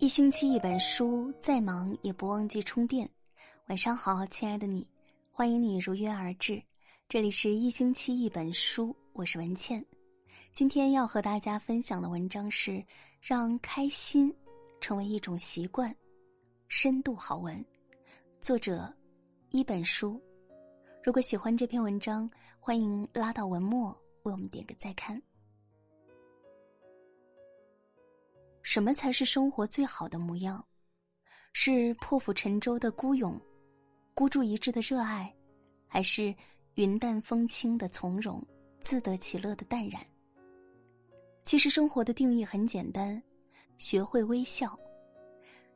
一星期一本书，再忙也不忘记充电。晚上好，亲爱的你，欢迎你如约而至。这里是一星期一本书，我是文倩。今天要和大家分享的文章是《让开心成为一种习惯》，深度好文，作者一本书。如果喜欢这篇文章，欢迎拉到文末为我们点个再看。什么才是生活最好的模样？是破釜沉舟的孤勇，孤注一掷的热爱，还是云淡风轻的从容，自得其乐的淡然？其实生活的定义很简单：学会微笑。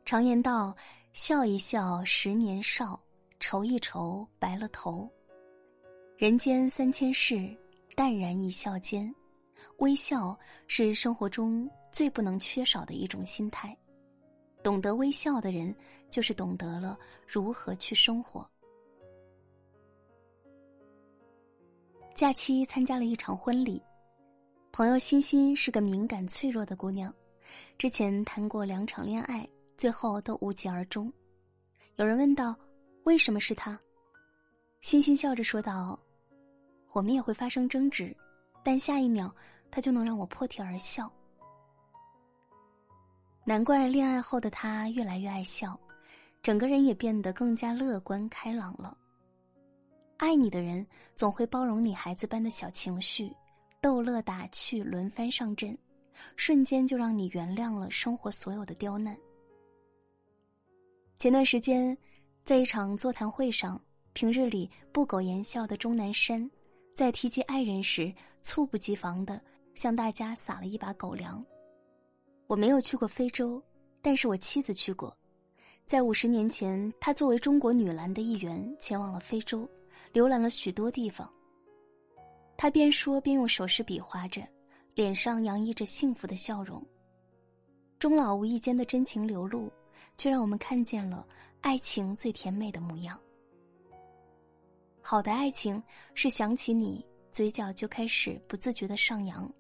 常言道：“笑一笑，十年少；愁一愁，白了头。”人间三千事，淡然一笑间。微笑是生活中。最不能缺少的一种心态，懂得微笑的人，就是懂得了如何去生活。假期参加了一场婚礼，朋友欣欣是个敏感脆弱的姑娘，之前谈过两场恋爱，最后都无疾而终。有人问道：“为什么是他？”欣欣笑着说道：“我们也会发生争执，但下一秒他就能让我破涕而笑。”难怪恋爱后的他越来越爱笑，整个人也变得更加乐观开朗了。爱你的人总会包容你孩子般的小情绪，逗乐打趣轮番上阵，瞬间就让你原谅了生活所有的刁难。前段时间，在一场座谈会上，平日里不苟言笑的钟南山，在提及爱人时，猝不及防的向大家撒了一把狗粮。我没有去过非洲，但是我妻子去过。在五十年前，她作为中国女篮的一员前往了非洲，浏览了许多地方。她边说边用手势比划着，脸上洋溢着幸福的笑容。终老无意间的真情流露，却让我们看见了爱情最甜美的模样。好的爱情是想起你，嘴角就开始不自觉的上扬。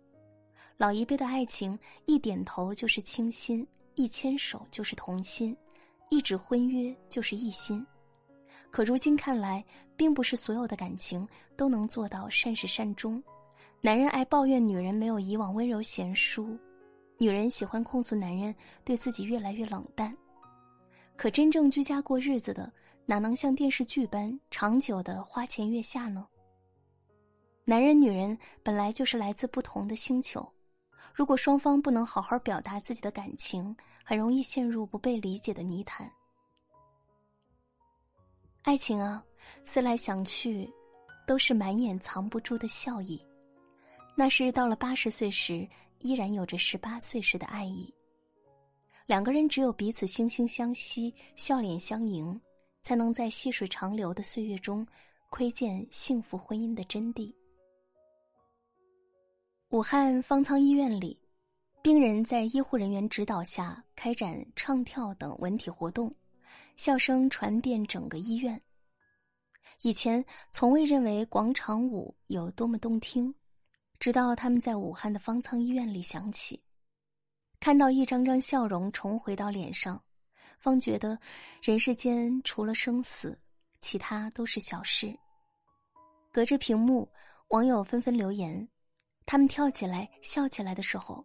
老一辈的爱情，一点头就是倾心，一牵手就是同心，一纸婚约就是一心。可如今看来，并不是所有的感情都能做到善始善终。男人爱抱怨女人没有以往温柔贤淑，女人喜欢控诉男人对自己越来越冷淡。可真正居家过日子的，哪能像电视剧般长久的花前月下呢？男人女人本来就是来自不同的星球。如果双方不能好好表达自己的感情，很容易陷入不被理解的泥潭。爱情啊，思来想去，都是满眼藏不住的笑意，那是到了八十岁时依然有着十八岁时的爱意。两个人只有彼此惺惺相惜、笑脸相迎，才能在细水长流的岁月中，窥见幸福婚姻的真谛。武汉方舱医院里，病人在医护人员指导下开展唱跳等文体活动，笑声传遍整个医院。以前从未认为广场舞有多么动听，直到他们在武汉的方舱医院里响起，看到一张张笑容重回到脸上，方觉得人世间除了生死，其他都是小事。隔着屏幕，网友纷纷留言。他们跳起来、笑起来的时候，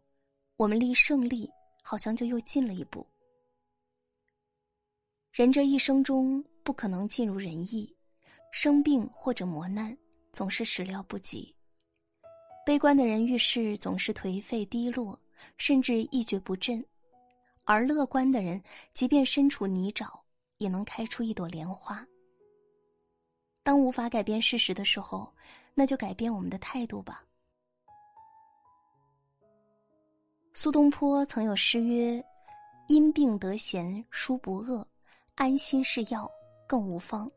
我们离胜利好像就又近了一步。人这一生中不可能尽如人意，生病或者磨难总是始料不及。悲观的人遇事总是颓废低落，甚至一蹶不振；而乐观的人，即便身处泥沼，也能开出一朵莲花。当无法改变事实的时候，那就改变我们的态度吧。苏东坡曾有诗曰：“因病得闲书不饿，安心是药更无方。”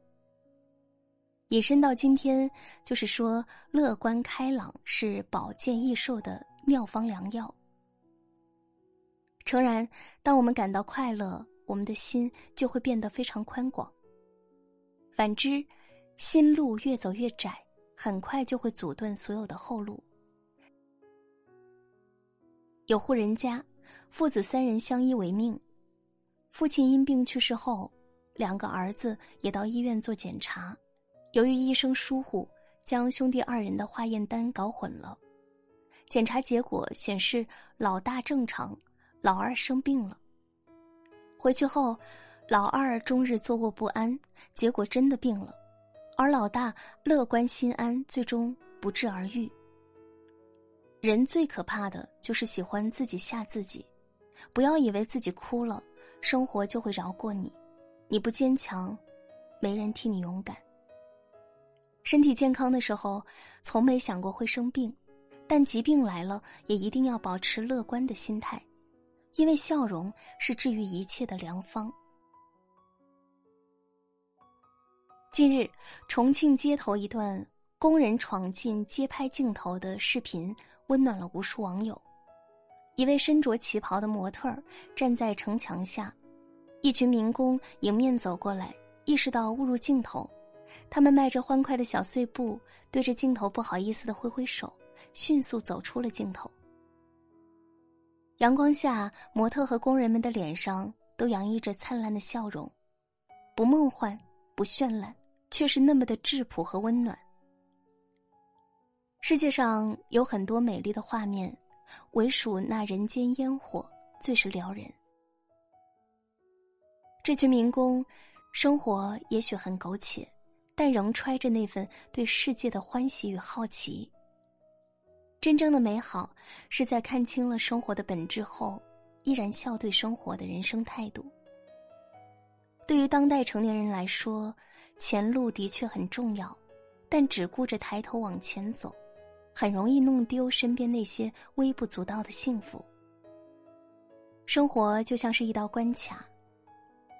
引申到今天，就是说乐观开朗是保健益寿的妙方良药。诚然，当我们感到快乐，我们的心就会变得非常宽广；反之，心路越走越窄，很快就会阻断所有的后路。有户人家，父子三人相依为命，父亲因病去世后，两个儿子也到医院做检查，由于医生疏忽，将兄弟二人的化验单搞混了。检查结果显示，老大正常，老二生病了。回去后，老二终日坐卧不安，结果真的病了，而老大乐观心安，最终不治而愈。人最可怕的就是喜欢自己吓自己，不要以为自己哭了，生活就会饶过你。你不坚强，没人替你勇敢。身体健康的时候，从没想过会生病。但疾病来了，也一定要保持乐观的心态，因为笑容是治愈一切的良方。近日，重庆街头一段工人闯进街拍镜头的视频，温暖了无数网友。一位身着旗袍的模特站在城墙下，一群民工迎面走过来，意识到误入镜头，他们迈着欢快的小碎步，对着镜头不好意思的挥挥手。迅速走出了镜头。阳光下，模特和工人们的脸上都洋溢着灿烂的笑容，不梦幻，不绚烂，却是那么的质朴和温暖。世界上有很多美丽的画面，唯属那人间烟火最是撩人。这群民工，生活也许很苟且，但仍揣着那份对世界的欢喜与好奇。真正的美好，是在看清了生活的本质后，依然笑对生活的人生态度。对于当代成年人来说，前路的确很重要，但只顾着抬头往前走，很容易弄丢身边那些微不足道的幸福。生活就像是一道关卡，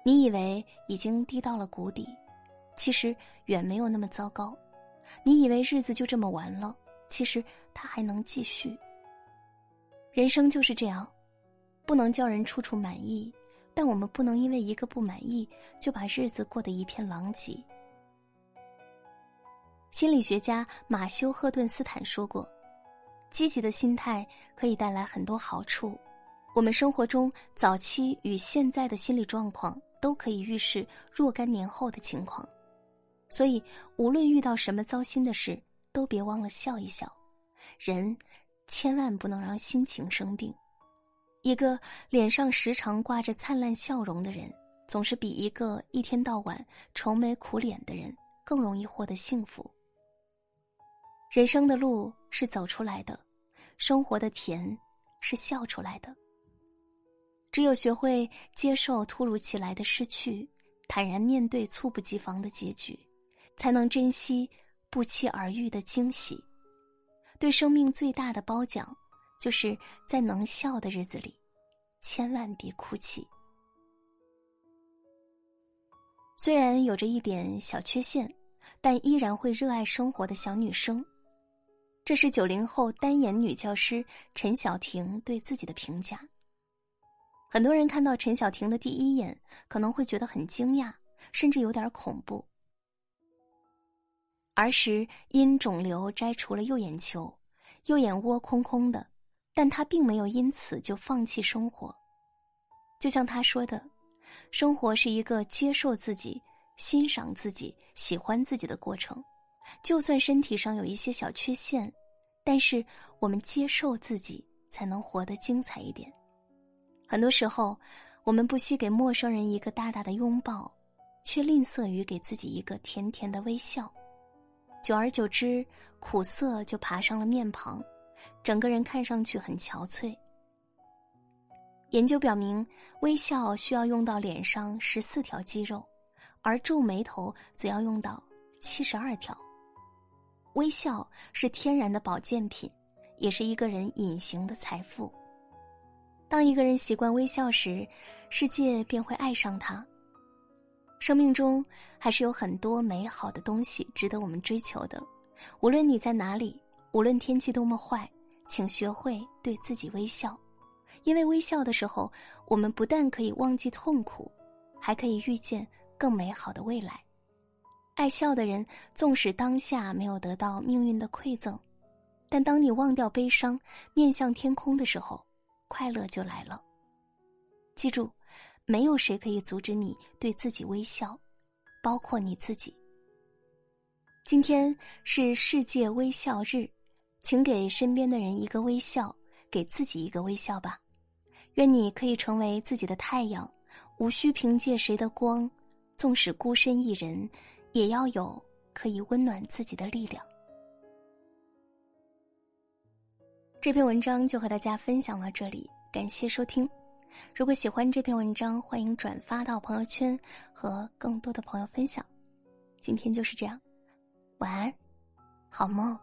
你以为已经低到了谷底，其实远没有那么糟糕。你以为日子就这么完了。其实它还能继续。人生就是这样，不能叫人处处满意，但我们不能因为一个不满意就把日子过得一片狼藉。心理学家马修·赫顿斯坦说过：“积极的心态可以带来很多好处。我们生活中早期与现在的心理状况都可以预示若干年后的情况，所以无论遇到什么糟心的事。”都别忘了笑一笑，人千万不能让心情生病。一个脸上时常挂着灿烂笑容的人，总是比一个一天到晚愁眉苦脸的人更容易获得幸福。人生的路是走出来的，生活的甜是笑出来的。只有学会接受突如其来的失去，坦然面对猝不及防的结局，才能珍惜。不期而遇的惊喜，对生命最大的褒奖，就是在能笑的日子里，千万别哭泣。虽然有着一点小缺陷，但依然会热爱生活的小女生，这是九零后单眼女教师陈晓婷对自己的评价。很多人看到陈晓婷的第一眼，可能会觉得很惊讶，甚至有点恐怖。儿时因肿瘤摘除了右眼球，右眼窝空空的，但他并没有因此就放弃生活。就像他说的：“生活是一个接受自己、欣赏自己、喜欢自己的过程。就算身体上有一些小缺陷，但是我们接受自己，才能活得精彩一点。很多时候，我们不惜给陌生人一个大大的拥抱，却吝啬于给自己一个甜甜的微笑。”久而久之，苦涩就爬上了面庞，整个人看上去很憔悴。研究表明，微笑需要用到脸上十四条肌肉，而皱眉头则要用到七十二条。微笑是天然的保健品，也是一个人隐形的财富。当一个人习惯微笑时，世界便会爱上他。生命中还是有很多美好的东西值得我们追求的。无论你在哪里，无论天气多么坏，请学会对自己微笑，因为微笑的时候，我们不但可以忘记痛苦，还可以遇见更美好的未来。爱笑的人，纵使当下没有得到命运的馈赠，但当你忘掉悲伤，面向天空的时候，快乐就来了。记住。没有谁可以阻止你对自己微笑，包括你自己。今天是世界微笑日，请给身边的人一个微笑，给自己一个微笑吧。愿你可以成为自己的太阳，无需凭借谁的光，纵使孤身一人，也要有可以温暖自己的力量。这篇文章就和大家分享到这里，感谢收听。如果喜欢这篇文章，欢迎转发到朋友圈，和更多的朋友分享。今天就是这样。晚安，好梦。